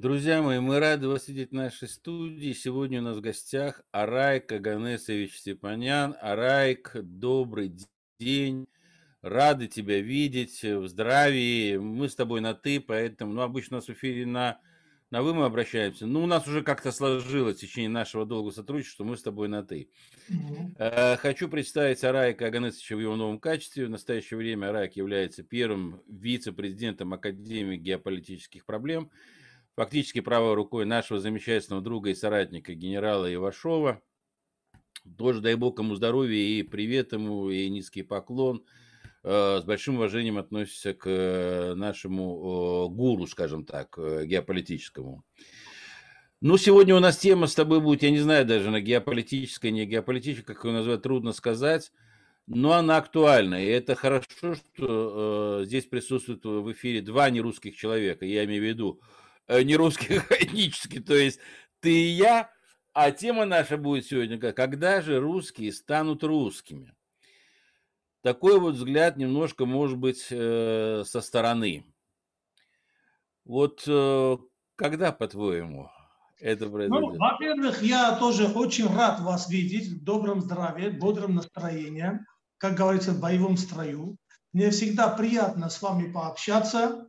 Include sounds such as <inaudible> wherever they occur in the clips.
Друзья мои, мы рады вас видеть в нашей студии. Сегодня у нас в гостях Арайк Аганесович Степанян. Арайк, добрый день. Рады тебя видеть в здравии. Мы с тобой на «ты», поэтому ну, обычно у нас в эфире на, на «вы» мы обращаемся. Ну, у нас уже как-то сложилось в течение нашего долгого сотрудничества, мы с тобой на «ты». Mm-hmm. Хочу представить Арайка Аганесовича в его новом качестве. В настоящее время Арайк является первым вице-президентом Академии геополитических проблем – фактически правой рукой нашего замечательного друга и соратника генерала Ивашова. Тоже дай бог ему здоровья и привет ему, и низкий поклон. Э, с большим уважением относится к э, нашему гуру, скажем так, э, геополитическому. Ну, сегодня у нас тема с тобой будет, я не знаю даже, на геополитической, не геополитической, как ее назвать, трудно сказать, но она актуальна. И это хорошо, что э, здесь присутствуют в эфире два нерусских человека. Я имею в виду Э, не русских, а этнических, то есть ты и я, а тема наша будет сегодня, когда же русские станут русскими. Такой вот взгляд немножко, может быть, э, со стороны. Вот э, когда, по-твоему, это произойдет? Ну, во-первых, я тоже очень рад вас видеть в добром здравии, бодром настроении, как говорится, в боевом строю. Мне всегда приятно с вами пообщаться.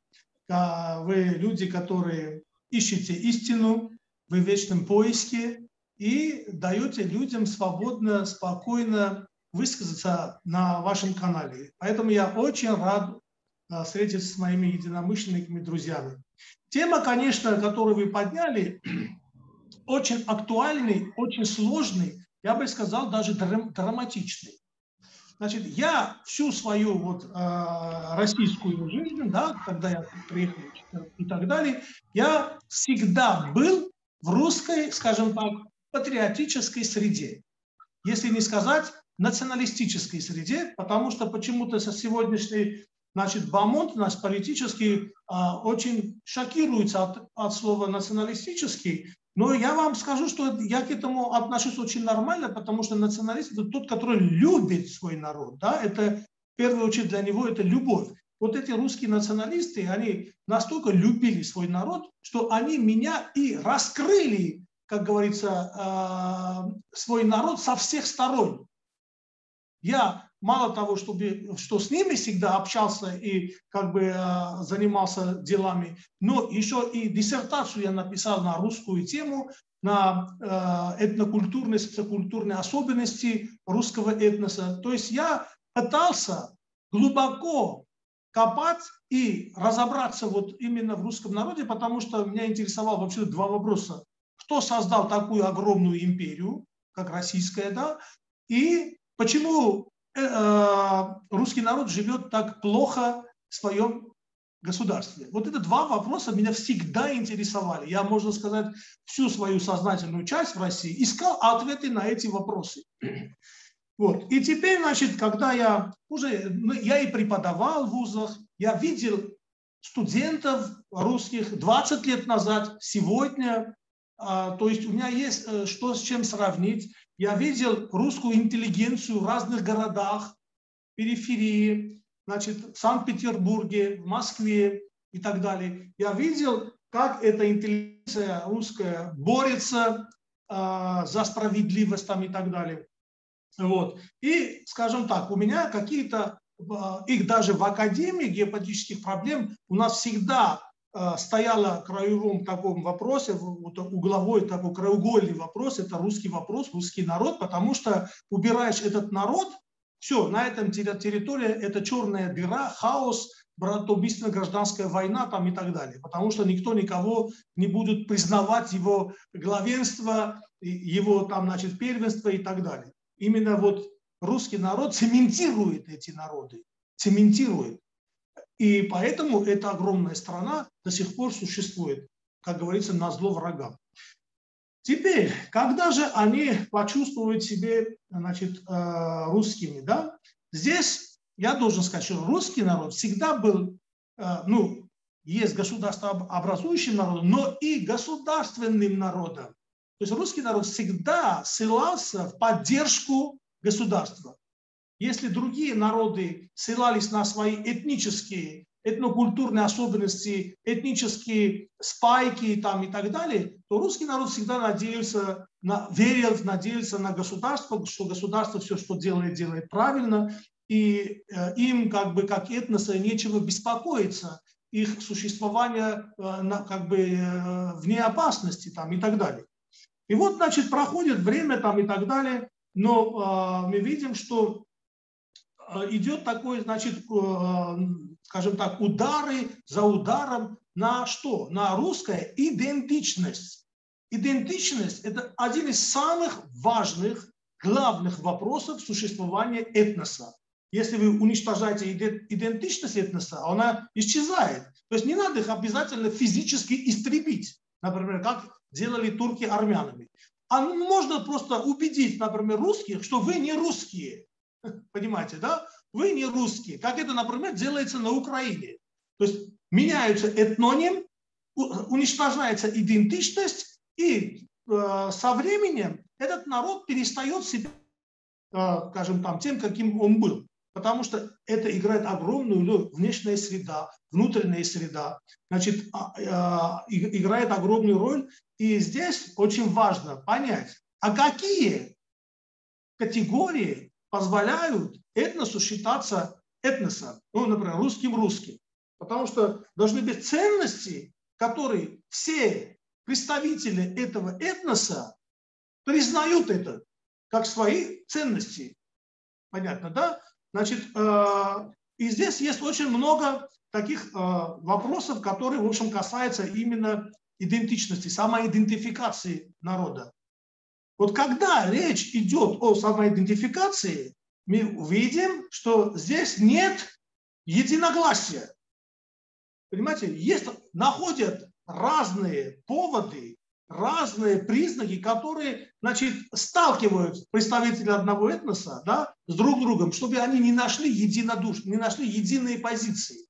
А вы люди, которые ищете истину, вы в вечном поиске и даете людям свободно, спокойно высказаться на вашем канале. Поэтому я очень рад а, встретиться с моими единомышленниками, друзьями. Тема, конечно, которую вы подняли, <clears throat> очень актуальный, очень сложный, я бы сказал, даже драматичный. Значит, я всю свою вот э, российскую жизнь, да, когда я приехал и так далее, я всегда был в русской, скажем так, патриотической среде. Если не сказать националистической среде, потому что почему-то со сегодняшней Значит, Бамонт нас политически а, очень шокируется от, от слова националистический, но я вам скажу, что я к этому отношусь очень нормально, потому что националист – это тот, который любит свой народ. Да? Это, в первую очередь, для него это любовь. Вот эти русские националисты, они настолько любили свой народ, что они меня и раскрыли, как говорится, а, свой народ со всех сторон. Я мало того, чтобы, что с ними всегда общался и как бы э, занимался делами, но еще и диссертацию я написал на русскую тему, на э, этнокультурные, социокультурные особенности русского этноса. То есть я пытался глубоко копать и разобраться вот именно в русском народе, потому что меня интересовало вообще два вопроса. Кто создал такую огромную империю, как российская, да, и почему русский народ живет так плохо в своем государстве? Вот это два вопроса меня всегда интересовали. Я, можно сказать, всю свою сознательную часть в России искал ответы на эти вопросы. Вот. И теперь, значит, когда я уже, ну, я и преподавал в вузах, я видел студентов русских 20 лет назад, сегодня, а, то есть у меня есть э, что с чем сравнить. Я видел русскую интеллигенцию в разных городах, периферии, значит, в Санкт-Петербурге, в Москве и так далее. Я видел, как эта интеллигенция русская борется э, за справедливость там и так далее. Вот. И, скажем так, у меня какие-то, а, их даже в Академии геополитических проблем у нас всегда Э, стояла краевом таком вопросе, угловой такой краеугольный вопрос, это русский вопрос, русский народ, потому что убираешь этот народ, все, на этом территории это черная дыра, хаос, братоубийственная гражданская война там и так далее, потому что никто никого не будет признавать его главенство, его там, значит, первенство и так далее. Именно вот русский народ <laughs> цементирует эти народы, цементирует. И поэтому эта огромная страна до сих пор существует, как говорится, на зло врагам. Теперь, когда же они почувствуют себе значит, э, русскими, да? Здесь я должен сказать, что русский народ всегда был, э, ну, есть государствообразующим народом, но и государственным народом. То есть русский народ всегда ссылался в поддержку государства. Если другие народы ссылались на свои этнические этнокультурные особенности, этнические спайки там, и так далее, то русский народ всегда надеялся, на, верил, надеялся на государство, что государство все, что делает, делает правильно, и э, им как бы как этноса нечего беспокоиться, их существование э, на, как бы э, вне опасности там, и так далее. И вот, значит, проходит время там и так далее, но э, мы видим, что идет такой, значит, э, скажем так, удары за ударом на что? На русская идентичность. Идентичность – это один из самых важных, главных вопросов существования этноса. Если вы уничтожаете идентичность этноса, она исчезает. То есть не надо их обязательно физически истребить, например, как делали турки армянами. А можно просто убедить, например, русских, что вы не русские. Понимаете, да? Вы не русские. Как это, например, делается на Украине. То есть меняются этноним, уничтожается идентичность, и э, со временем этот народ перестает себя, э, скажем там, тем, каким он был. Потому что это играет огромную роль внешняя среда, внутренняя среда, значит, э, играет огромную роль. И здесь очень важно понять, а какие категории позволяют этносу считаться этносом, ну, например, русским русским. Потому что должны быть ценности, которые все представители этого этноса признают это как свои ценности. Понятно, да? Значит, э, и здесь есть очень много таких э, вопросов, которые, в общем, касаются именно идентичности, самоидентификации народа. Вот когда речь идет о самоидентификации, мы увидим, что здесь нет единогласия. Понимаете, есть, находят разные поводы, разные признаки, которые значит, сталкивают представителей одного этноса да, с друг другом, чтобы они не нашли единодуш, не нашли единые позиции.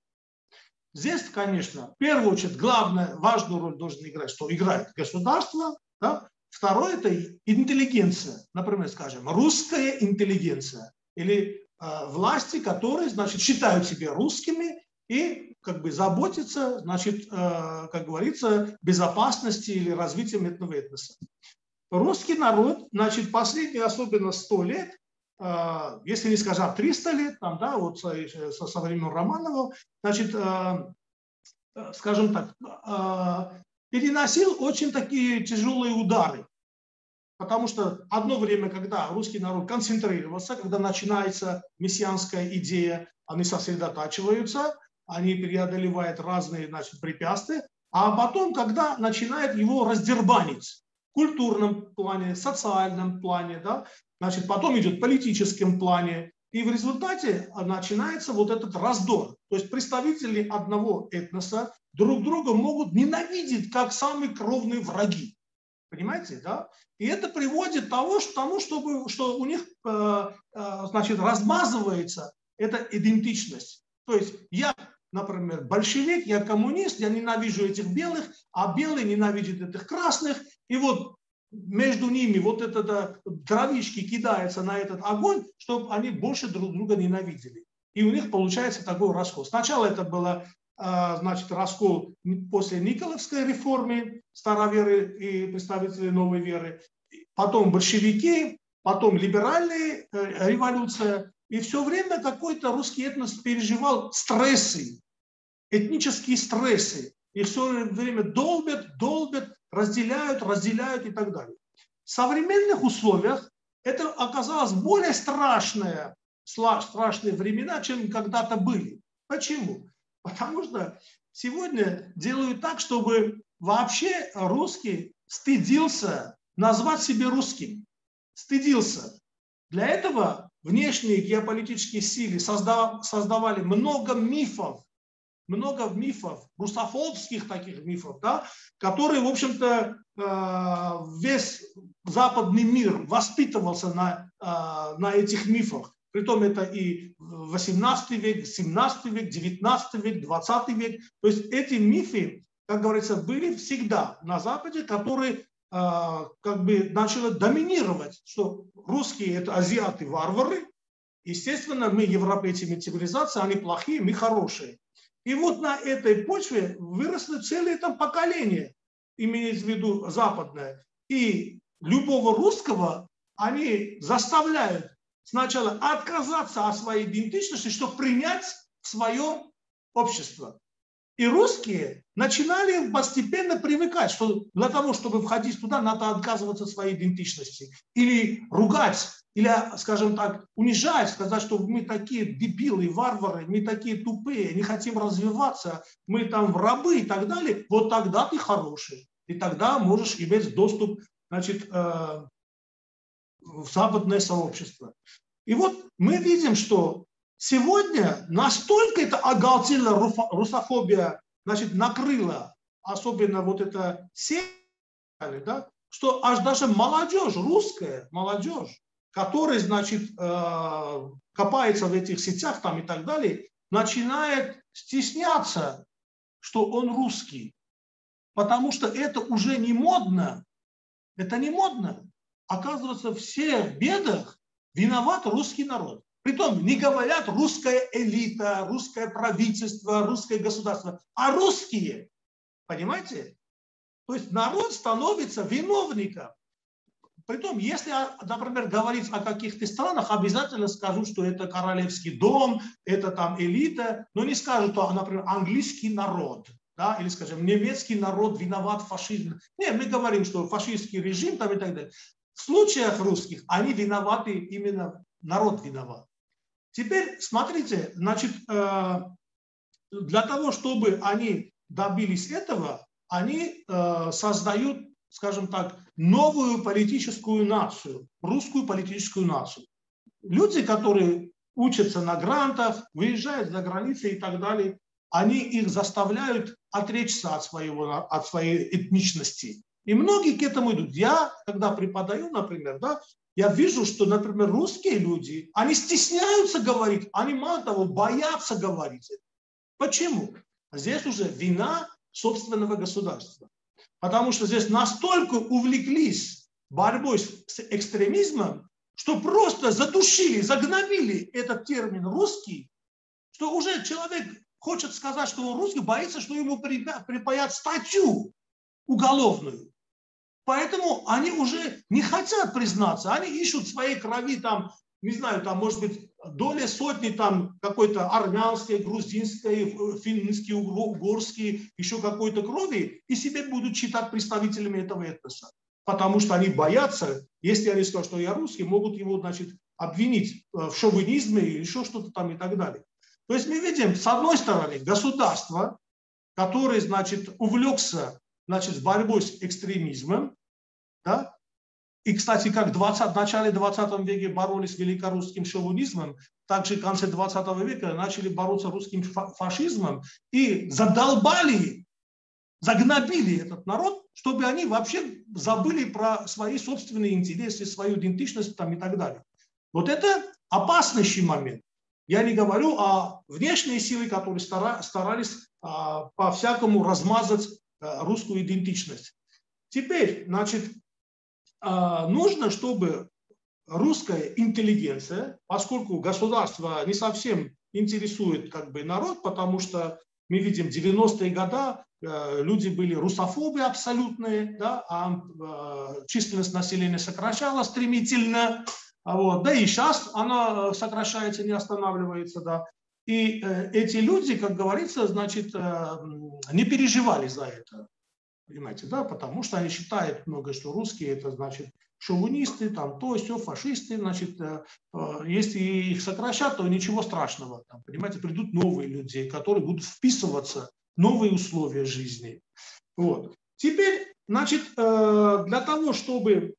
Здесь, конечно, в первую очередь, главное, важную роль должен играть, что играет государство, да, Второе – это интеллигенция, например, скажем, русская интеллигенция или э, власти, которые, значит, считают себя русскими и как бы заботятся, значит, э, как говорится, безопасности или развитием этого этноса. Русский народ, значит, последние особенно 100 лет, э, если не сказать 300 лет, там, да, вот со, со, времен Романова, значит, э, скажем так, переносил очень такие тяжелые удары. Потому что одно время, когда русский народ концентрировался, когда начинается мессианская идея, они сосредотачиваются, они преодолевают разные значит, препятствия, а потом, когда начинает его раздербанить в культурном плане, социальном плане, да, значит, потом идет в политическом плане, и в результате начинается вот этот раздор. То есть представители одного этноса друг друга могут ненавидеть как самые кровные враги. Понимаете, да? И это приводит к тому, чтобы, что у них э, э, значит, размазывается эта идентичность. То есть я, например, большевик, я коммунист, я ненавижу этих белых, а белые ненавидят этих красных. И вот между ними вот это да, дровишки кидаются на этот огонь, чтобы они больше друг друга ненавидели. И у них получается такой раскол. Сначала это было а, значит, раскол после Николаевской реформы, староверы и представители новой веры, потом большевики, потом либеральная э, революция. И все время какой-то русский этнос переживал стрессы, этнические стрессы. И все время долбят, долбят, разделяют, разделяют и так далее. В современных условиях это оказалось более страшное, страшные времена, чем когда-то были. Почему? Потому что сегодня делают так, чтобы вообще русский стыдился назвать себя русским. Стыдился. Для этого внешние геополитические силы создавали много мифов много мифов, русофобских таких мифов, да, которые, в общем-то, э, весь западный мир воспитывался на, э, на этих мифах. Притом это и 18 век, 17 век, 19 век, 20 век. То есть эти мифы, как говорится, были всегда на Западе, которые э, как бы начали доминировать, что русские это азиаты, варвары, естественно, мы европейцы, мы цивилизация, они плохие, мы хорошие. И вот на этой почве выросли целые там поколения, имеется в виду западное. И любого русского они заставляют сначала отказаться от своей идентичности, чтобы принять свое общество. И русские начинали постепенно привыкать, что для того, чтобы входить туда, надо отказываться от своей идентичности. Или ругать, или, скажем так, унижать, сказать, что мы такие дебилы, варвары, мы такие тупые, не хотим развиваться, мы там рабы и так далее. Вот тогда ты хороший. И тогда можешь иметь доступ значит, э, в западное сообщество. И вот мы видим, что сегодня настолько это оголтела русофобия, значит, накрыла, особенно вот это север, да, что аж даже молодежь, русская молодежь, которая, значит, э, копается в этих сетях там и так далее, начинает стесняться, что он русский. Потому что это уже не модно. Это не модно. Оказывается, все в бедах виноват русский народ. Притом не говорят русская элита, русское правительство, русское государство, а русские. Понимаете? То есть народ становится виновником. Притом, если, например, говорить о каких-то странах, обязательно скажу, что это королевский дом, это там элита, но не скажут, что, например, английский народ, да, или, скажем, немецкий народ виноват в фашизме. Нет, мы говорим, что фашистский режим там и так далее. В случаях русских они виноваты, именно народ виноват. Теперь смотрите, значит, э, для того, чтобы они добились этого, они э, создают, скажем так, новую политическую нацию, русскую политическую нацию. Люди, которые учатся на грантах, выезжают за границу и так далее, они их заставляют отречься от, своего, от своей этничности. И многие к этому идут. Я, когда преподаю, например, да, я вижу, что, например, русские люди, они стесняются говорить, они, мало того, боятся говорить. Почему? Здесь уже вина собственного государства. Потому что здесь настолько увлеклись борьбой с экстремизмом, что просто задушили, загнобили этот термин русский, что уже человек хочет сказать, что он русский, боится, что ему припаят статью уголовную. Поэтому они уже не хотят признаться, они ищут своей крови там, не знаю, там может быть доля сотни там какой-то армянской, грузинской, финский, угорский, еще какой-то крови, и себе будут считать представителями этого этноса. Потому что они боятся, если они скажут, что я русский, могут его, значит, обвинить э, в шовинизме или еще что-то там и так далее. То есть мы видим, с одной стороны, государство, которое, значит, увлекся значит, борьбой с экстремизмом, да? И, кстати, как 20, в начале 20 века боролись с великорусским шовинизмом, также в конце 20 века начали бороться с русским фашизмом и задолбали, загнобили этот народ, чтобы они вообще забыли про свои собственные интересы, свою идентичность там, и так далее. Вот это опаснейший момент. Я не говорю о внешней силе, которые старались а, по-всякому размазать русскую идентичность. Теперь, значит, а, нужно, чтобы русская интеллигенция, поскольку государство не совсем интересует как бы народ, потому что мы видим 90-е годы э, люди были русофобы абсолютные, да, а э, численность населения сокращалась стремительно, а вот, да и сейчас она сокращается, не останавливается, да. И э, эти люди, как говорится, значит, не переживали за это. Понимаете, да, потому что они считают много, что русские это значит шовинисты, там то, все, фашисты, значит, э, э, если их сокращат, то ничего страшного. Там, понимаете, придут новые люди, которые будут вписываться в новые условия жизни. Вот. Теперь, значит, э, для того, чтобы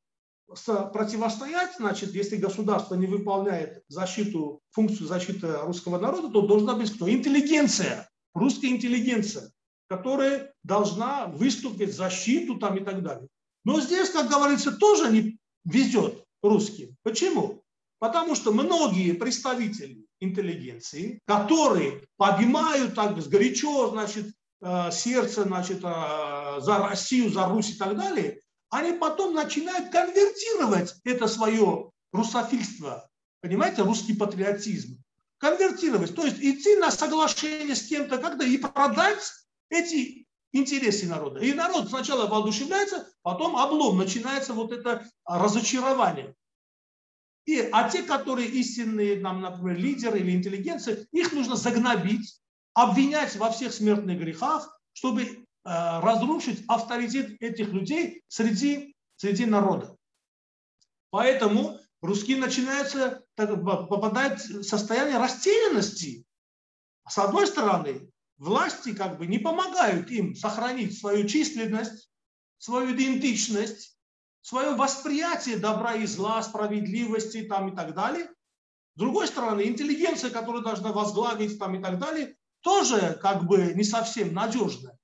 противостоять, значит, если государство не выполняет защиту, функцию защиты русского народа, то должна быть кто? Интеллигенция, русская интеллигенция которая должна выступить защиту там и так далее. Но здесь, как говорится, тоже не везет русским. Почему? Потому что многие представители интеллигенции, которые поднимают так горячо, значит, э, сердце, значит, э, за Россию, за Русь и так далее, они потом начинают конвертировать это свое русофильство, понимаете, русский патриотизм, конвертировать, то есть идти на соглашение с кем-то, когда и продать эти интересы народа. И народ сначала воодушевляется, потом облом, начинается вот это разочарование. И, а те, которые истинные, нам, например, лидеры или интеллигенции, их нужно загнобить, обвинять во всех смертных грехах, чтобы разрушить авторитет этих людей среди, среди народа. Поэтому русские начинаются, попадают в состояние растерянности. С одной стороны, власти как бы не помогают им сохранить свою численность, свою идентичность, свое восприятие добра и зла, справедливости там, и так далее. С другой стороны, интеллигенция, которая должна возглавить там, и так далее, тоже как бы не совсем надежная.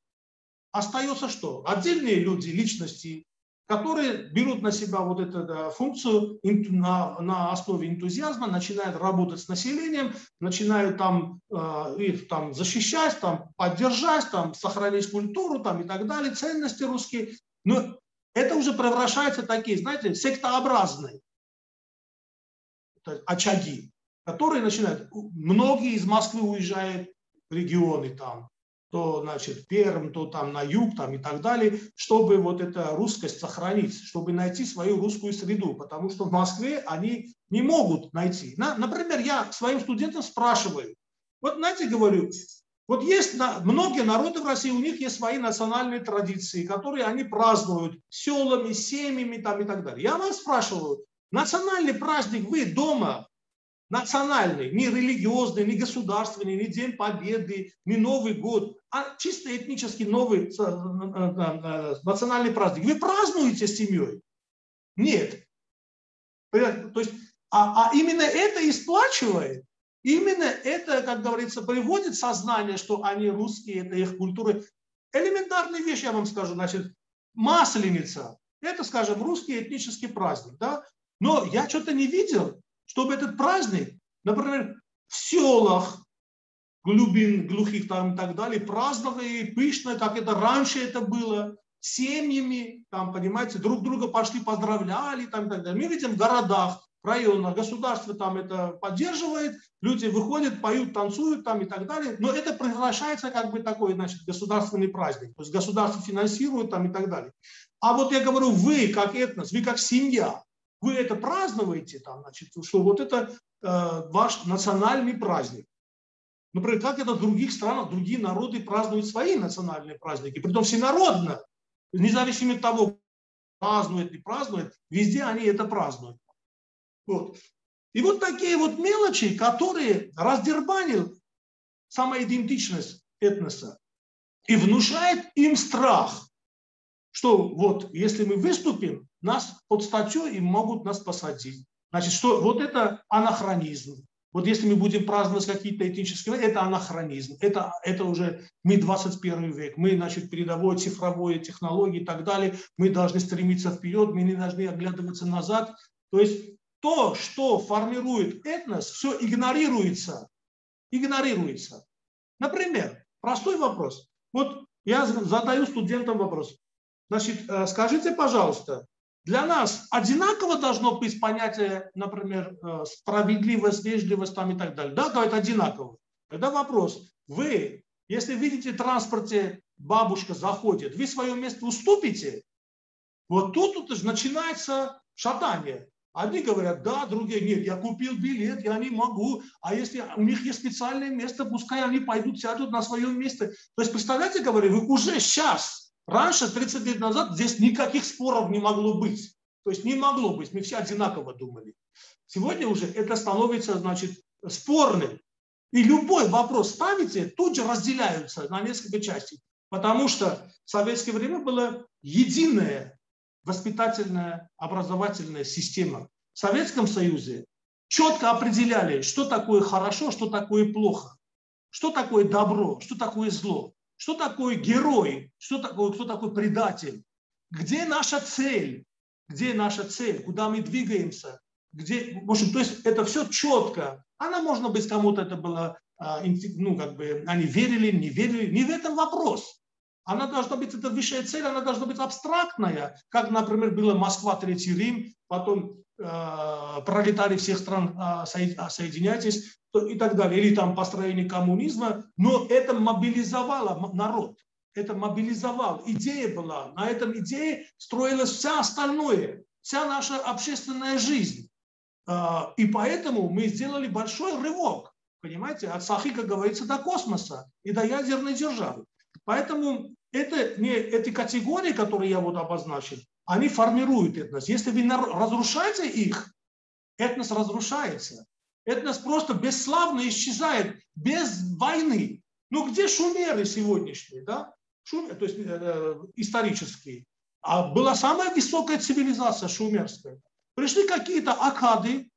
Остается что? Отдельные люди, личности, которые берут на себя вот эту функцию на, на основе энтузиазма, начинают работать с населением, начинают там э, их там защищать, там поддержать, там сохранить культуру там и так далее, ценности русские. Но это уже превращается в такие, знаете, сектообразные очаги, которые начинают, многие из Москвы уезжают в регионы там, то, значит, Перм, то там на юг, там и так далее, чтобы вот эту русскость сохранить, чтобы найти свою русскую среду, потому что в Москве они не могут найти. На, например, я своим студентам спрашиваю, вот знаете, говорю, вот есть многие народы в России, у них есть свои национальные традиции, которые они празднуют селами, семьями там и так далее. Я вас спрашиваю, национальный праздник вы дома национальный, не религиозный, не государственный, не День Победы, не Новый год, а чисто этнический новый э, э, э, национальный праздник. Вы празднуете с семьей? Нет. То есть, а, а именно это и сплачивает. Именно это, как говорится, приводит сознание, что они русские, это их культура. Элементарная вещь, я вам скажу, значит, масленица, это, скажем, русский этнический праздник, да? Но я что-то не видел, чтобы этот праздник, например, в селах, глубин, глухих там и так далее, праздновали пышно, как это раньше это было, семьями, там, понимаете, друг друга пошли поздравляли, там и так далее. Мы видим в городах, районах, государство там это поддерживает, люди выходят, поют, танцуют там и так далее, но это превращается как бы такой, значит, государственный праздник, то есть государство финансирует там и так далее. А вот я говорю, вы как этнос, вы как семья, вы это празднуете, там, значит, что вот это э, ваш национальный праздник. Например, как это в других странах, другие народы празднуют свои национальные праздники, притом всенародно, независимо от того, празднуют, не празднуют, везде они это празднуют. Вот. И вот такие вот мелочи, которые раздербанил самоидентичность этноса и внушает им страх, что вот если мы выступим, нас под статью и могут нас посадить. Значит, что вот это анахронизм. Вот если мы будем праздновать какие-то этнические, это анахронизм. Это, это уже мы 21 век. Мы, значит, передовой цифровой технологии и так далее. Мы должны стремиться вперед, мы не должны оглядываться назад. То есть то, что формирует этнос, все игнорируется. Игнорируется. Например, простой вопрос. Вот я задаю студентам вопрос. Значит, э, скажите, пожалуйста, для нас одинаково должно быть понятие, например, э, справедливость, вежливость там и так далее. Да, говорит, одинаково. Тогда вопрос. Вы, если видите в транспорте, бабушка заходит, вы свое место уступите? Вот тут, тут начинается шатание. Одни говорят, да, другие нет, я купил билет, я не могу. А если у них есть специальное место, пускай они пойдут, сядут на свое место. То есть, представляете, говорю, вы уже сейчас Раньше, 30 лет назад, здесь никаких споров не могло быть. То есть не могло быть, мы все одинаково думали. Сегодня уже это становится, значит, спорным. И любой вопрос ставите, тут же разделяются на несколько частей. Потому что в советское время была единая воспитательная, образовательная система. В Советском Союзе четко определяли, что такое хорошо, что такое плохо, что такое добро, что такое зло. Что такое герой? Что такое, кто такой предатель? Где наша цель? Где наша цель? Куда мы двигаемся? Где, в общем, то есть это все четко. Она, можно быть, кому-то это было, а, ну, как бы, они верили, не верили. Не в этом вопрос. Она должна быть, это высшая цель, она должна быть абстрактная, как, например, была Москва, Третий Рим, потом пролетарии всех стран, соединяйтесь и так далее, или там построение коммунизма, но это мобилизовало народ, это мобилизовал, идея была, на этом идее строилась вся остальное, вся наша общественная жизнь. И поэтому мы сделали большой рывок, понимаете, от Сахи, как говорится, до космоса и до ядерной державы. Поэтому это не эти категории, которые я вот обозначил, они формируют этнос. Если вы разрушаете их, этнос разрушается. Этнос просто бесславно исчезает, без войны. Ну где шумеры сегодняшние, да? Шумер, то есть э, э, исторические. А была самая высокая цивилизация шумерская. Пришли какие-то акады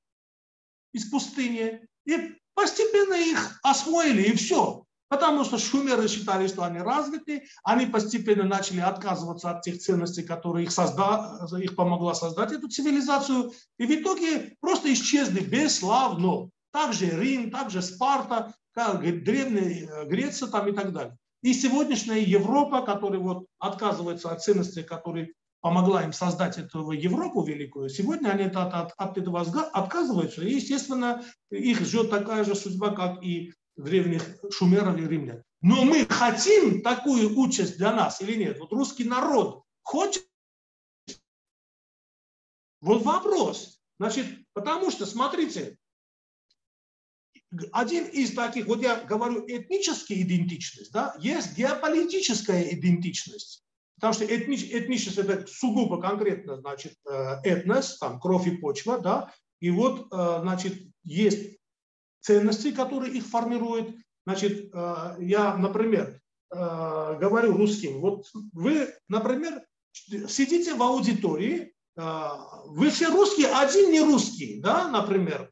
из пустыни и постепенно их освоили, и все. Потому что шумеры считали, что они развиты, они постепенно начали отказываться от тех ценностей, которые их, созда... их помогла создать эту цивилизацию, и в итоге просто исчезли бесславно. Также Рим, также Спарта, как древняя э, Греция там и так далее. И сегодняшняя Европа, которая вот отказывается от ценностей, которые помогла им создать эту Европу великую, сегодня они от, от, от этого отказываются. И, естественно, их ждет такая же судьба, как и древних шумеров и римлян. Но мы хотим такую участь для нас или нет? Вот русский народ хочет? Вот вопрос. Значит, потому что, смотрите, один из таких, вот я говорю этническая идентичность, да, есть геополитическая идентичность. Потому что этнич, этничность это сугубо конкретно, значит, э, этнос, там, кровь и почва, да, и вот, э, значит, есть ценности, которые их формируют. Значит, э, я, например, э, говорю русским, вот вы, например, сидите в аудитории, э, вы все русские, один не русский, да, например,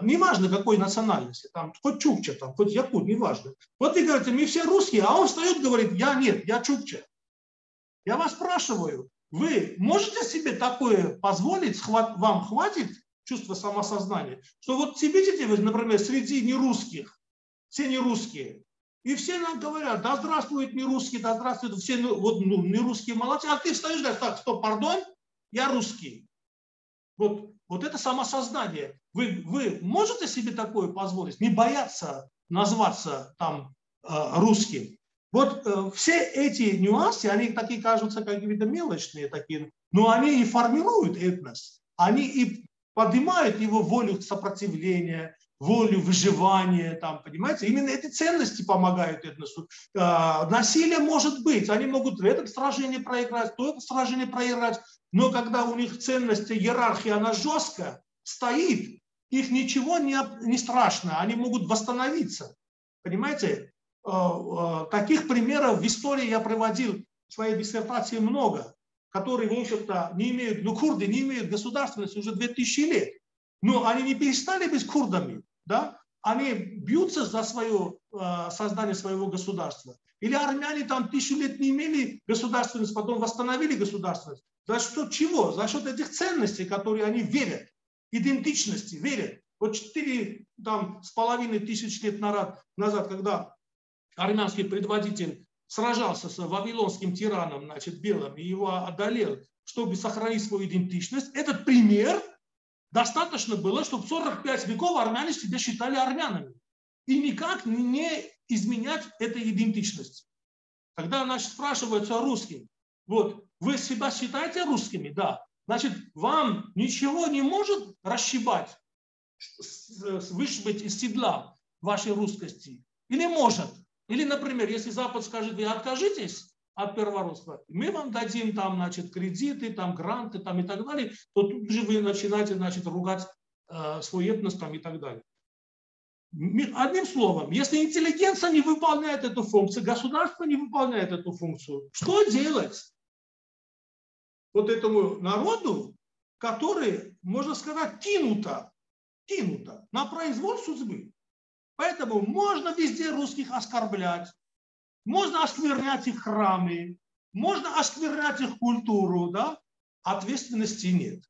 неважно какой национальности, там, хоть чукча, там, хоть якут, неважно. Вот вы говорите, мы все русские, а он встает и говорит, я нет, я чукча. Я вас спрашиваю, вы можете себе такое позволить, вам хватит чувство самосознания, что вот видите вы, например, среди нерусских, все нерусские, и все нам говорят, да здравствует нерусский, да здравствует, все вот, ну, нерусские молодцы, а ты встаешь, говоришь, так, стоп, пардон, я русский. Вот, вот это самосознание. Вы, вы можете себе такое позволить? Не бояться назваться там э, русским? Вот э, все эти нюансы, они такие кажутся какие-то мелочные такие, но они и формируют этнос. Они и поднимают его волю сопротивления, волю выживания, там, понимаете? Именно эти ценности помогают этносу. А, насилие может быть, они могут в этом сражении проиграть, в этом сражении проиграть, но когда у них ценности, иерархия, она жесткая, стоит, их ничего не, не страшно, они могут восстановиться. Понимаете? А, а, таких примеров в истории я приводил в своей диссертации много которые, в общем-то, не имеют, ну, курды не имеют государственности уже 2000 лет. Но они не перестали быть курдами, да? Они бьются за свое э, создание своего государства. Или армяне там тысячу лет не имели государственность, потом восстановили государственность. За счет чего? За счет этих ценностей, которые они верят, идентичности, верят. Вот четыре там, с половиной тысяч лет назад, когда армянский предводитель сражался с вавилонским тираном, значит, белым, и его одолел, чтобы сохранить свою идентичность, этот пример достаточно было, чтобы 45 веков армяне себя считали армянами. И никак не изменять этой идентичности. Когда, значит, спрашиваются русским, вот, вы себя считаете русскими? Да. Значит, вам ничего не может расшибать, вышибать из седла вашей русскости? Или может? Или, например, если Запад скажет, вы откажитесь от первородства, мы вам дадим там, значит, кредиты, там, гранты там, и так далее, то тут же вы начинаете, значит, ругать э, свой этнос там, и так далее. Одним словом, если интеллигенция не выполняет эту функцию, государство не выполняет эту функцию, что делать вот этому народу, который, можно сказать, кинуто, кинуто на произвол судьбы? Поэтому можно везде русских оскорблять, можно осквернять их храмы, можно осквернять их культуру, да? ответственности нет.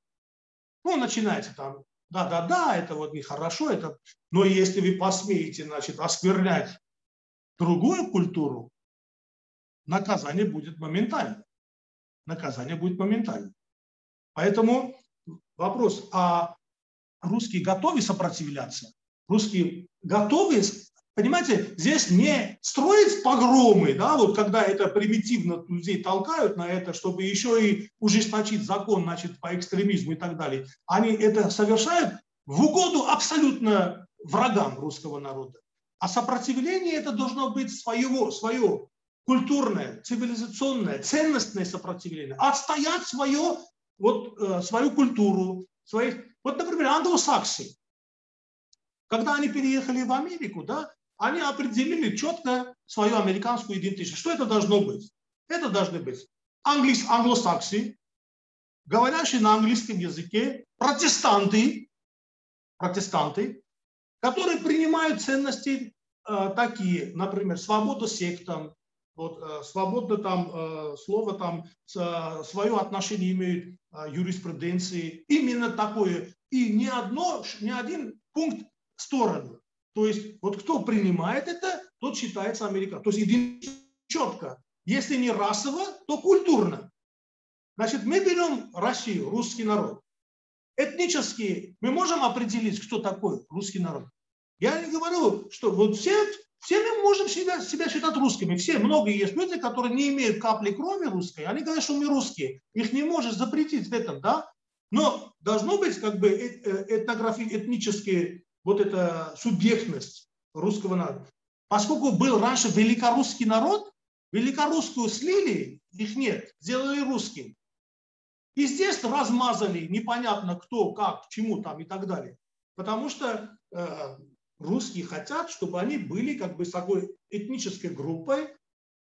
Ну, начинайте там, да-да-да, это вот нехорошо, это... но если вы посмеете, значит, осквернять другую культуру, наказание будет моментально. Наказание будет моментально. Поэтому вопрос, а русские готовы сопротивляться? Русские готовы Понимаете, здесь не строить погромы, да, вот когда это примитивно людей толкают на это, чтобы еще и ужесточить закон, значит, по экстремизму и так далее. Они это совершают в угоду абсолютно врагам русского народа. А сопротивление это должно быть своего, свое культурное, цивилизационное, ценностное сопротивление. Отстоять свое, вот, э, свою культуру. Своих... Вот, например, англосаксы. Когда они переехали в Америку, да, они определили четко свою американскую идентичность. Что это должно быть? Это должны быть англис, англосаксы, говорящие на английском языке, протестанты, протестанты, которые принимают ценности э, такие, например, свобода сектам, вот, э, свободно там э, слово там э, свое отношение имеют э, юриспруденции, именно такое. И ни одно, ни один пункт в сторону. То есть вот кто принимает это, тот считается американцем. То есть четко. Если не расово, то культурно. Значит, мы берем Россию, русский народ. Этнически мы можем определить, кто такой русский народ. Я не говорю, что вот все, все мы можем себя, себя считать русскими. Все, многие есть люди, которые не имеют капли крови русской. Они говорят, что мы русские. Их не можешь запретить в этом, да? Но должно быть как бы э, э, этнографи, этнические вот эта субъектность русского народа. Поскольку был раньше великорусский народ, великорусскую слили, их нет, сделали русским. И здесь размазали непонятно кто, как, чему там и так далее. Потому что э, русские хотят, чтобы они были как бы с такой этнической группой,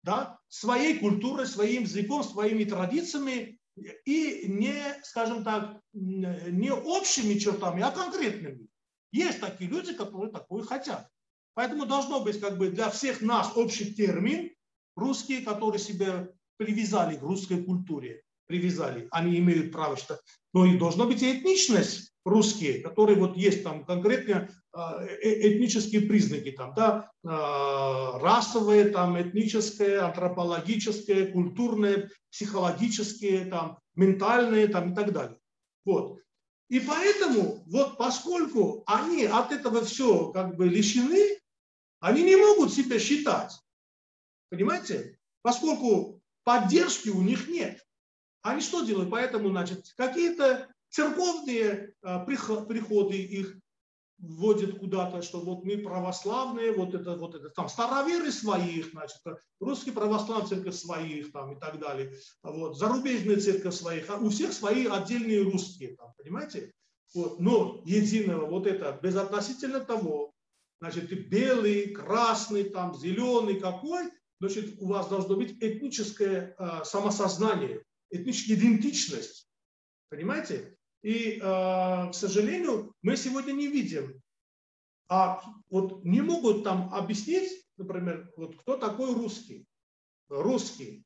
да, своей культурой, своим языком, своими традициями и не, скажем так, не общими чертами, а конкретными. Есть такие люди, которые такое хотят. Поэтому должно быть как бы для всех нас общий термин, русские, которые себя привязали к русской культуре, привязали, они имеют право, что... Но и должна быть и этничность русские, которые вот есть там конкретно а, э, этнические признаки, там, да, а, расовые, там, этническое, антропологическое, культурное, психологические, там, ментальные там, и так далее. Вот. И поэтому, вот поскольку они от этого все как бы лишены, они не могут себя считать. Понимаете? Поскольку поддержки у них нет. Они что делают? Поэтому, значит, какие-то церковные а, приходы их вводят куда-то, что вот мы православные, вот это, вот это, там староверы своих, значит, русские православные церковь своих, там и так далее, вот, зарубежные церковь своих, а у всех свои отдельные русские, там, понимаете? Вот, но единого вот это, безотносительно того, значит, белый, красный, там, зеленый какой, значит, у вас должно быть этническое э, самосознание, этническая идентичность, понимаете? И, а, к сожалению, мы сегодня не видим. А вот не могут там объяснить, например, вот кто такой русский. Русский.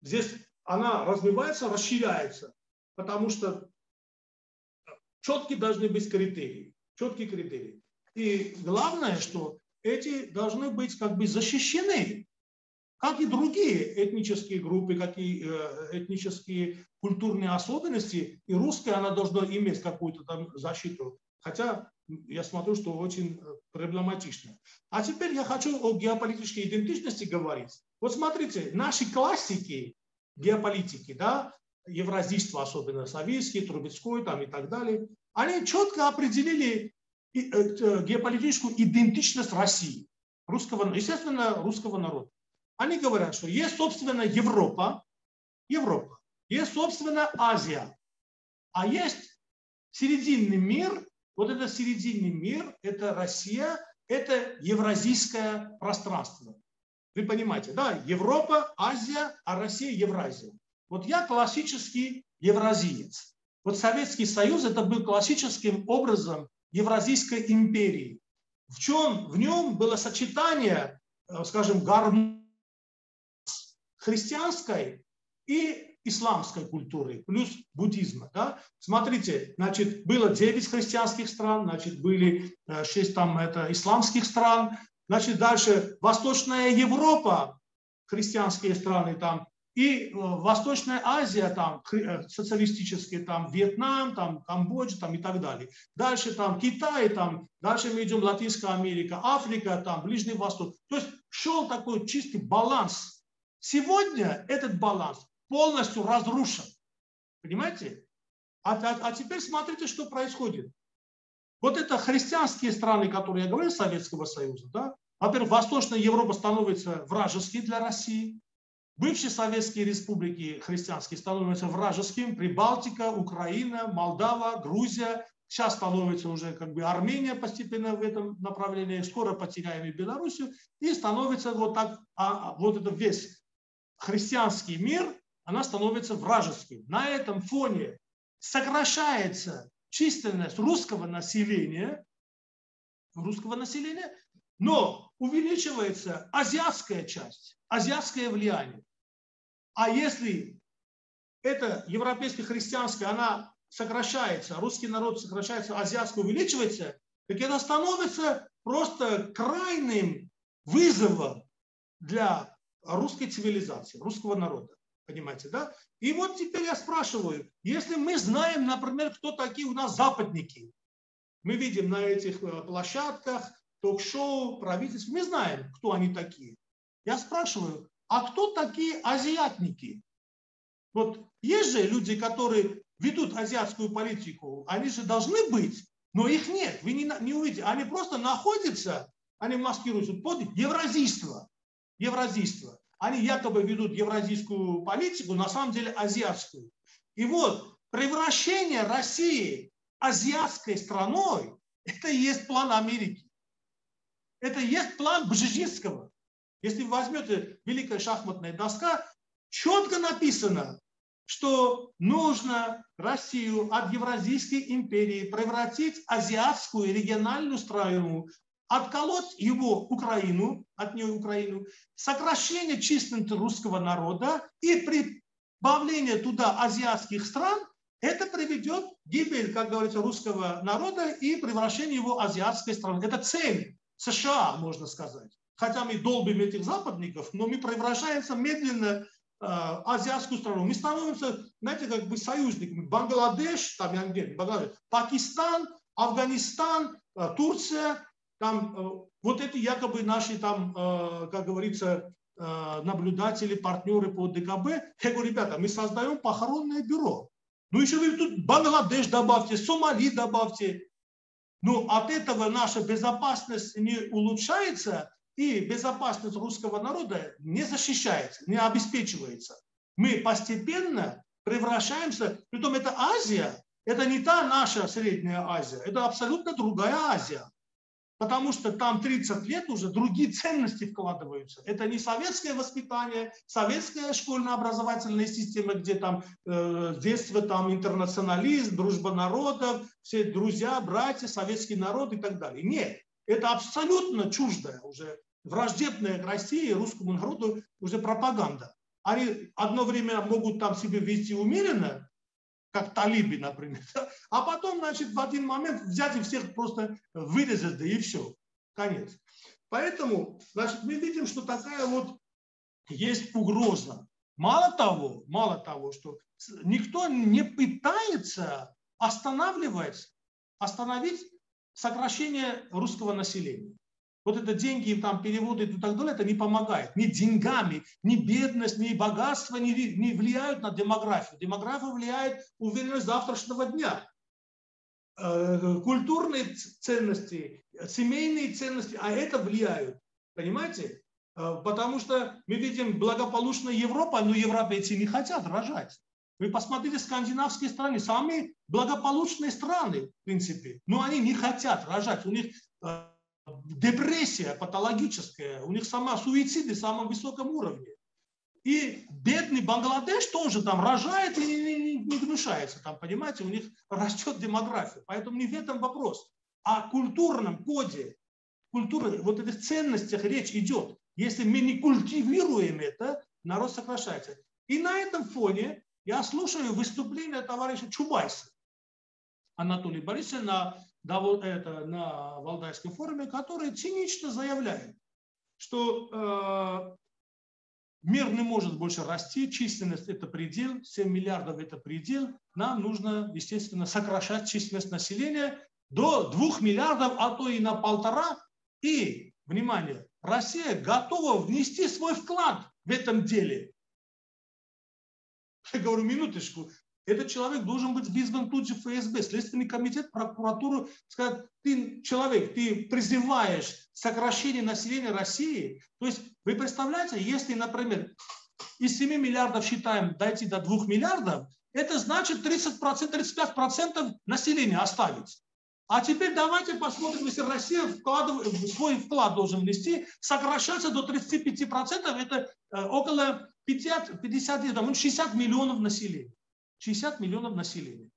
Здесь она развивается, расширяется, потому что четкие должны быть критерии. Четкие критерии. И главное, что эти должны быть как бы защищены как и другие этнические группы, как и э, этнические культурные особенности, и русская она должна иметь какую-то там защиту. Хотя я смотрю, что очень э, проблематично. А теперь я хочу о геополитической идентичности говорить. Вот смотрите, наши классики геополитики, да, евразийство, особенно советский, Трубецкой там и так далее, они четко определили э, геополитическую идентичность России, русского, естественно, русского народа. Они говорят, что есть, собственно, Европа, Европа, есть, собственно, Азия, а есть серединный мир, вот это серединный мир, это Россия, это евразийское пространство. Вы понимаете, да? Европа, Азия, а Россия – Евразия. Вот я классический евразиец. Вот Советский Союз – это был классическим образом Евразийской империи. В чем в нем было сочетание, э, скажем, гармонии христианской и исламской культуры, плюс буддизма. Да? Смотрите, значит, было 9 христианских стран, значит, были 6 э, там это, исламских стран, значит, дальше Восточная Европа, христианские страны, там и э, Восточная Азия, там, э, социалистические, там, Вьетнам, там, Камбоджа, там, и так далее. Дальше там Китай, там, дальше мы идем Латинская Америка, Африка, там, Ближний Восток. То есть шел такой чистый баланс. Сегодня этот баланс полностью разрушен. Понимаете? А, а, а теперь смотрите, что происходит. Вот это христианские страны, которые я говорил, Советского Союза, да, во-первых, Восточная Европа становится вражеской для России, Бывшие советские республики христианские становятся вражеским, Прибалтика, Украина, Молдава, Грузия, сейчас становится уже как бы Армения постепенно в этом направлении, скоро потеряем и Белоруссию, и становится вот так, а, а вот это весь христианский мир, она становится вражеским. На этом фоне сокращается численность русского населения, русского населения, но увеличивается азиатская часть азиатское влияние. А если это европейско-христианское, она сокращается, русский народ сокращается, азиатское увеличивается, так это становится просто крайним вызовом для русской цивилизации, русского народа. Понимаете, да? И вот теперь я спрашиваю, если мы знаем, например, кто такие у нас западники, мы видим на этих э, площадках, ток-шоу, правительств, мы знаем, кто они такие. Я спрашиваю, а кто такие азиатники? Вот есть же люди, которые ведут азиатскую политику, они же должны быть, но их нет, вы не, не увидите. Они просто находятся, они маскируются под евразийство. Евразийство. Они якобы ведут евразийскую политику, на самом деле азиатскую. И вот превращение России азиатской страной, это и есть план Америки. Это и есть план Бжезинского. Если вы возьмете великая шахматная доска, четко написано, что нужно Россию от Евразийской империи превратить в азиатскую региональную страну, отколоть его Украину, от нее Украину, сокращение численности русского народа и прибавление туда азиатских стран, это приведет к гибели, как говорится, русского народа и превращение его в азиатской страны. Это цель США, можно сказать хотя мы долбим этих западников, но мы превращаемся медленно э, азиатскую страну. Мы становимся, знаете, как бы союзниками. Бангладеш, там я где, Бангладеш, Пакистан, Афганистан, э, Турция, там э, вот эти якобы наши там, э, как говорится, э, наблюдатели, партнеры по ДКБ. Я говорю, ребята, мы создаем похоронное бюро. Ну еще вы тут Бангладеш добавьте, Сомали добавьте. Но от этого наша безопасность не улучшается, и безопасность русского народа не защищается, не обеспечивается. Мы постепенно превращаемся, притом это Азия, это не та наша Средняя Азия, это абсолютно другая Азия. Потому что там 30 лет уже другие ценности вкладываются. Это не советское воспитание, советская школьно-образовательная система, где там э, с детства там интернационализм, дружба народов, все друзья, братья, советский народ и так далее. Нет, это абсолютно чуждая уже, враждебная к России русскому народу уже пропаганда. Они одно время могут там себя вести умеренно, как талиби, например, <laughs> а потом, значит, в один момент взять и всех просто вырезать, да и все, конец. Поэтому, значит, мы видим, что такая вот есть угроза. Мало того, мало того, что никто не пытается останавливать, остановить сокращение русского населения. Вот это деньги, там переводы и так далее, это не помогает. Ни деньгами, ни бедность, ни богатство не, не влияют на демографию. Демография влияет уверенность завтрашнего дня. Э, культурные ценности, семейные ценности, а это влияют. Понимаете? Э, потому что мы видим благополучная Европа, но европейцы не хотят рожать. Вы посмотрите скандинавские страны, самые благополучные страны, в принципе, но они не хотят рожать. У них э, депрессия патологическая, у них сама суициды в самом высоком уровне. И бедный Бангладеш тоже там рожает и не, гнушается, там, понимаете, у них растет демография. Поэтому не в этом вопрос. О культурном коде, культуры, вот этих ценностях речь идет. Если мы не культивируем это, народ сокращается. И на этом фоне я слушаю выступление товарища Чубайса Анатолия Борисовича на, это, на Валдайском форуме, который цинично заявляет, что мир не может больше расти, численность это предел, 7 миллиардов это предел, нам нужно, естественно, сокращать численность населения до 2 миллиардов, а то и на полтора. И, внимание, Россия готова внести свой вклад в этом деле. Я говорю, минуточку, этот человек должен быть вызван тут же ФСБ, Следственный комитет, прокуратуру, сказать, ты человек, ты призываешь сокращение населения России. То есть вы представляете, если, например, из 7 миллиардов считаем дойти до 2 миллиардов, это значит 30%, 35% населения оставить. А теперь давайте посмотрим, если Россия вкладывает, свой вклад должен внести, сокращаться до 35%, это э, около 50, 50 60 миллионов населения. 60 миллионов населения.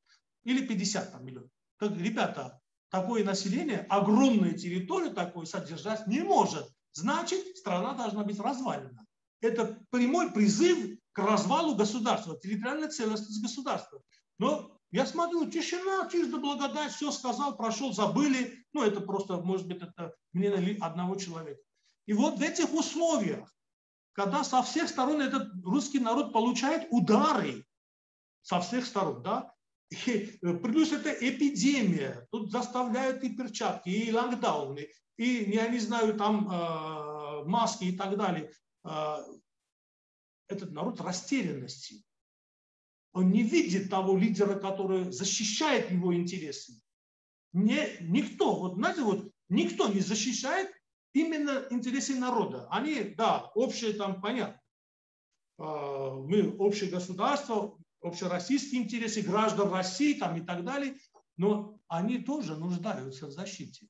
Или 50 там, миллионов. Как, ребята, такое население, огромная территория такой содержать не может. Значит, страна должна быть развалена. Это прямой призыв к развалу государства, территориальной целостности государства. Но я смотрю, тишина, чисто благодать, все сказал, прошел, забыли. Ну, это просто, может быть, это мнение одного человека. И вот в этих условиях, когда со всех сторон этот русский народ получает удары, со всех сторон, да, и э, плюс это эпидемия, тут заставляют и перчатки, и локдауны, и, я не знаю, там э, маски и так далее. Э, этот народ растерянности. Он не видит того лидера, который защищает его интересы. Не, никто, вот знаете, вот никто не защищает именно интересы народа. Они, да, общее там понятно. Мы общее государство, общероссийские интересы граждан России там, и так далее, но они тоже нуждаются в защите.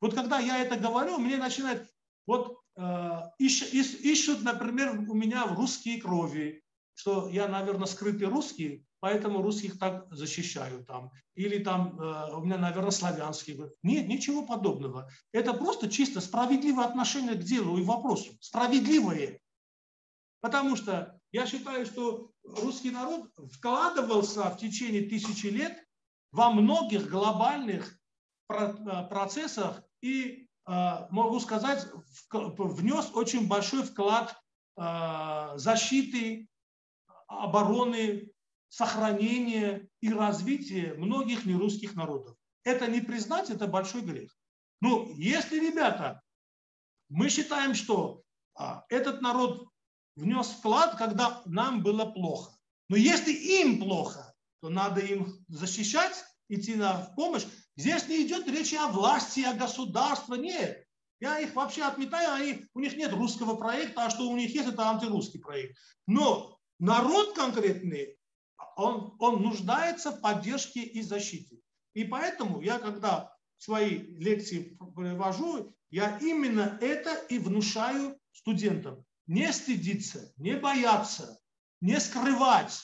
Вот когда я это говорю, мне начинает, вот э, ищут, например, у меня в русские крови, что я, наверное, скрытый русский, поэтому русских так защищаю там. Или там э, у меня, наверное, славянский. Нет, ничего подобного. Это просто чисто справедливое отношение к делу и вопросу. Справедливое. Потому что я считаю, что русский народ вкладывался в течение тысячи лет во многих глобальных процессах и, а, могу сказать, внес очень большой вклад а, защиты, обороны, сохранения и развития многих нерусских народов. Это не признать, это большой грех. Ну, если, ребята, мы считаем, что а, этот народ внес вклад, когда нам было плохо. Но если им плохо, то надо им защищать, идти на помощь. Здесь не идет речи о власти, о государстве, нет. Я их вообще отметаю, они, у них нет русского проекта, а что у них есть, это антирусский проект. Но народ конкретный, он, он нуждается в поддержке и защите. И поэтому я, когда свои лекции привожу, я именно это и внушаю студентам не стыдиться, не бояться, не скрывать,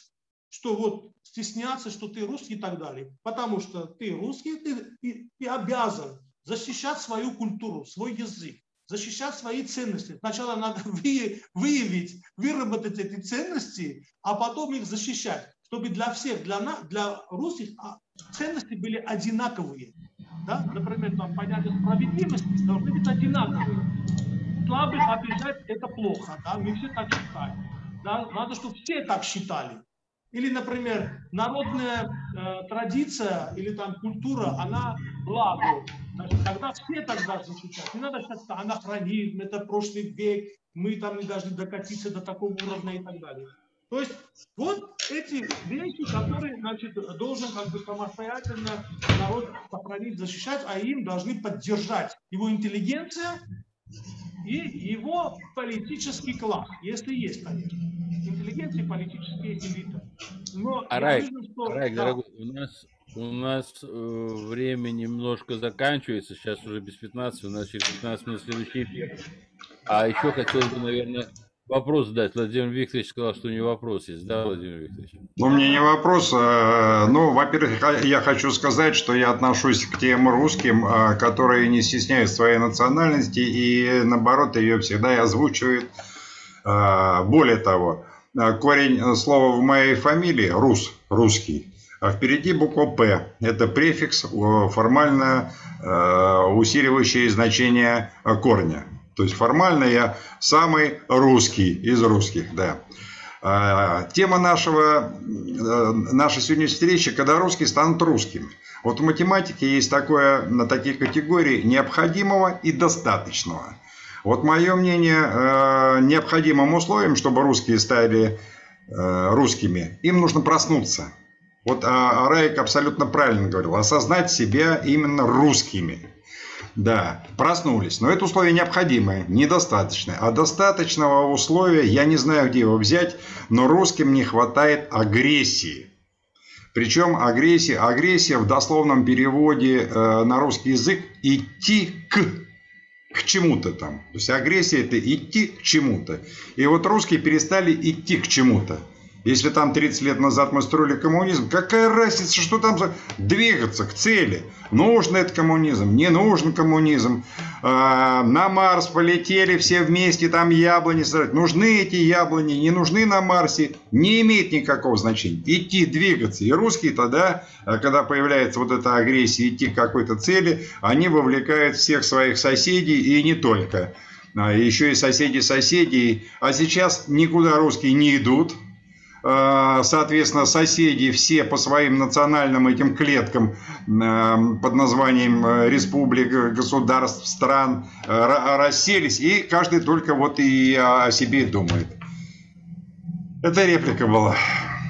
что вот стесняться, что ты русский и так далее. Потому что ты русский, ты, ты обязан защищать свою культуру, свой язык, защищать свои ценности. Сначала надо <laughs> выявить, выработать эти ценности, а потом их защищать, чтобы для всех, для, нас, для русских а, ценности были одинаковые. Да? Например, там понятие справедливости должны быть одинаковые слабых обижать это плохо, да, мы все так считаем. Да? Надо, чтобы все так считали. Или, например, народная э, традиция или там культура, она благо. Значит, тогда все тогда защищать. Не надо считать, что анахронизм, это прошлый век, мы там не должны докатиться до такого уровня и так далее. То есть вот эти вещи, которые значит, должен как бы самостоятельно народ сохранить, защищать, а им должны поддержать его интеллигенция, и его политический класс, если есть, конечно. Интеллигенция и политические элиты. Но Арайк, вижу, что... Арайк, да. дорогой, у нас, у нас э, время немножко заканчивается, сейчас уже без 15, у нас через 15 минут следующий эфир. А еще хотелось бы, наверное, Вопрос задать. Владимир Викторович сказал, что него вопрос есть. Да, Владимир Викторович? Ну, мне не вопрос. А, ну, во-первых, я хочу сказать, что я отношусь к тем русским, а, которые не стесняют своей национальности и, наоборот, ее всегда и озвучивают. А, более того, корень слова в моей фамилии – рус, русский. А впереди буква «П». Это префикс, формально усиливающий значение корня. То есть формально я самый русский из русских, да. А, тема нашего, э, нашей сегодняшней встречи, когда русские станут русскими. Вот в математике есть такое, на такие категории необходимого и достаточного. Вот мое мнение, э, необходимым условием, чтобы русские стали э, русскими, им нужно проснуться. Вот а, Раик абсолютно правильно говорил, осознать себя именно русскими. Да, проснулись. Но это условие необходимое, недостаточное. А достаточного условия, я не знаю, где его взять, но русским не хватает агрессии. Причем агрессия, агрессия в дословном переводе э, на русский язык идти к к чему-то там. То есть агрессия это идти к чему-то. И вот русские перестали идти к чему-то. Если там 30 лет назад мы строили коммунизм, какая разница, что там за... двигаться к цели? Нужен это коммунизм, не нужен коммунизм. А, на Марс полетели все вместе, там яблони сажать. Нужны эти яблони, не нужны на Марсе, не имеет никакого значения. Идти, двигаться. И русские тогда, а, когда появляется вот эта агрессия, идти к какой-то цели, они вовлекают всех своих соседей и не только. А, еще и соседи соседей. А сейчас никуда русские не идут соответственно, соседи все по своим национальным этим клеткам э, под названием э, республик, государств, стран расселись, и каждый только вот и о себе думает. Это реплика была.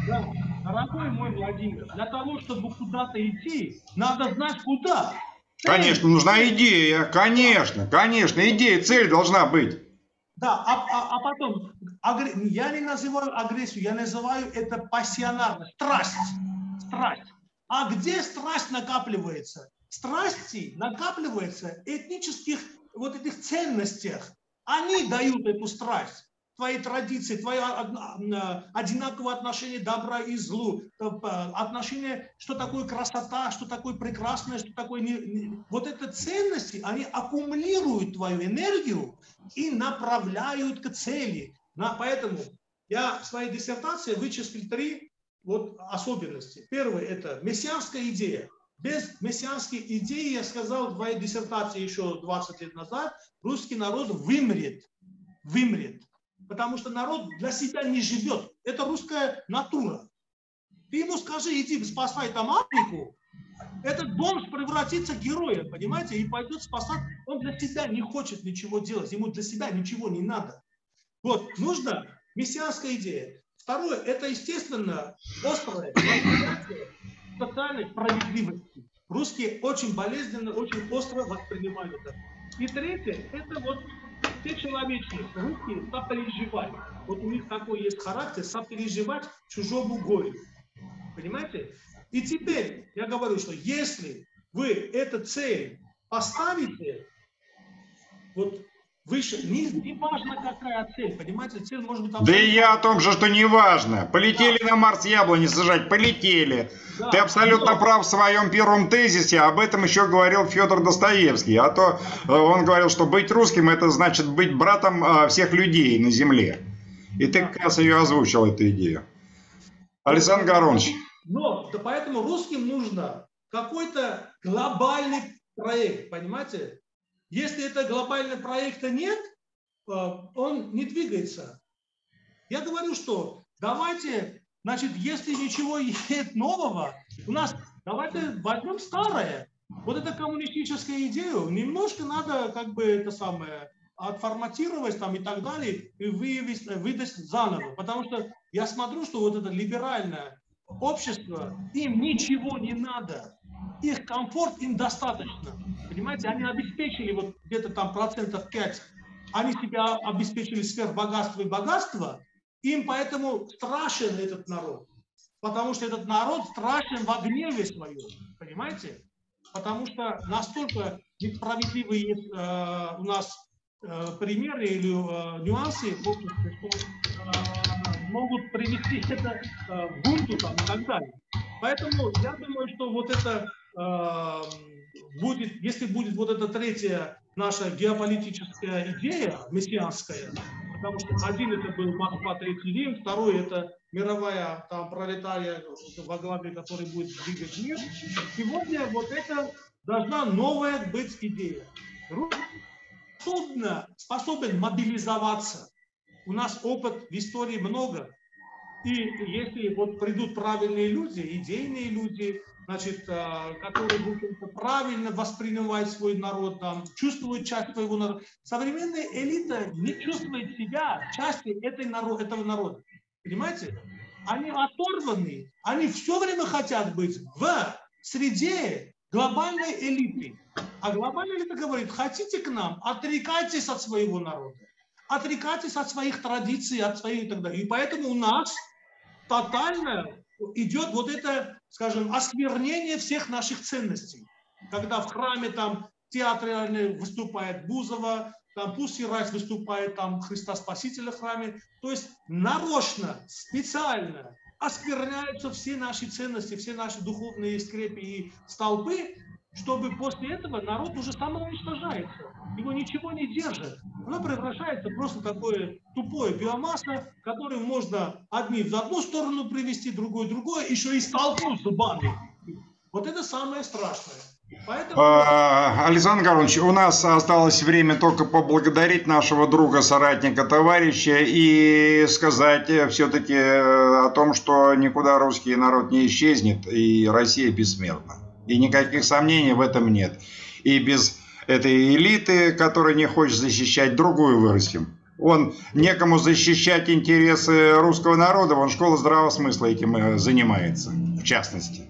Да, дорогой мой Владимир, для того, чтобы куда-то идти, надо знать куда. Конечно, нужна идея, конечно, конечно, идея, цель должна быть. Да, а, а, а потом, я не называю агрессию, я называю это пассионарно, страсть, страсть. А где страсть накапливается? Страсти накапливаются этнических вот этих ценностях. Они дают эту страсть твои традиции, твое одинаковое отношение добра и злу, э, отношение, что такое красота, что такое прекрасное, что такое... Не... Вот это ценности, они аккумулируют твою энергию и направляют к цели. На, поэтому я в своей диссертации вычислил три вот особенности. Первое – это мессианская идея. Без мессианской идеи, я сказал в своей диссертации еще 20 лет назад, русский народ вымрет. Вымрет. Потому что народ для себя не живет. Это русская натура. Ты ему скажи, иди спасай там Африку, этот бомж превратится в героя, понимаете, и пойдет спасать. Он для себя не хочет ничего делать, ему для себя ничего не надо. Вот, нужна мессианская идея. Второе, это, естественно, острая социальной справедливости. Русские очень болезненно, очень остро воспринимают это. И третье, это вот все человечные русские сопереживать. Вот у них такой есть характер, сопереживать чужому горю. Понимаете? И теперь я говорю, что если вы эту цель поставите, вот выше, не, не важно какая цель, понимаете, цель может быть... Да и я о том же, что не важно. Полетели да. на Марс яблони сажать, полетели. Да. Ты абсолютно Но... прав в своем первом тезисе, об этом еще говорил Федор Достоевский. А то э, он говорил, что быть русским это значит быть братом э, всех людей на земле. И ты как раз ее озвучил, эту идею. Александр Горович. Но да поэтому русским нужно какой-то глобальный проект, понимаете? Если это глобального проекта нет, э, он не двигается. Я говорю, что давайте, значит, если ничего нет нового, у нас давайте возьмем старое. Вот эта коммунистическая идея, немножко надо как бы это самое отформатировать там и так далее, и выявить, выдать заново. Потому что я смотрю, что вот это либеральное общество, им ничего не надо их комфорт им достаточно. Понимаете, они обеспечили вот где-то там процентов 5, они себя обеспечили сфер богатства и богатства, им поэтому страшен этот народ. Потому что этот народ страшен в гневе своем. Понимаете? Потому что настолько несправедливые э, у нас э, примеры или э, нюансы, что э, могут привести это э, в бунту там, и так далее. Поэтому я думаю, что вот это Эм, будет, если будет вот эта третья наша геополитическая идея, мессианская, потому что один это был Москва, Третий Рим, второй это мировая там пролетария во главе, который будет двигать мир. Сегодня вот это должна новая быть идея. способна, способен мобилизоваться. У нас опыт в истории много. И если вот придут правильные люди, идейные люди, значит, э, которые будут правильно воспринимать свой народ, там, чувствуют часть своего народа. Современная элита не чувствует себя частью этой народ, этого народа. Понимаете? Они оторваны, они все время хотят быть в среде глобальной элиты. А глобальная элита говорит, хотите к нам, отрекайтесь от своего народа, отрекайтесь от своих традиций, от своих и так далее. И поэтому у нас тотально идет вот это, скажем, осквернение всех наших ценностей. Когда в храме там театрально выступает Бузова, там Пусси Райс выступает, там Христа Спасителя в храме. То есть нарочно, специально оскверняются все наши ценности, все наши духовные скрепи и столпы, чтобы после этого народ уже самоуничтожается. Его ничего не держит. Оно превращается просто в такое тупое биомасса, которую можно одни в одну сторону привести, другой в другое, еще и столкнуть зубами. Вот это самое страшное. Поэтому... А, Александр Карлович, у нас осталось время только поблагодарить нашего друга, соратника, товарища и сказать все-таки э, о том, что никуда русский народ не исчезнет и Россия бессмертна. И никаких сомнений в этом нет. И без этой элиты, которая не хочет защищать, другую вырастим. Он некому защищать интересы русского народа, он школа здравого смысла этим э, занимается, в частности.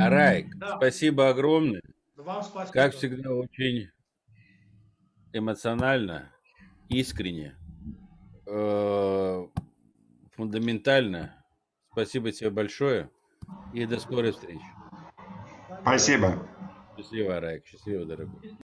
Арайк, да. спасибо огромное. Вам спасибо. Как всегда, очень эмоционально, искренне, э, фундаментально. Спасибо тебе большое и до скорой встречи. Спасибо. Счастливо, Арайк. Счастливо, дорогой.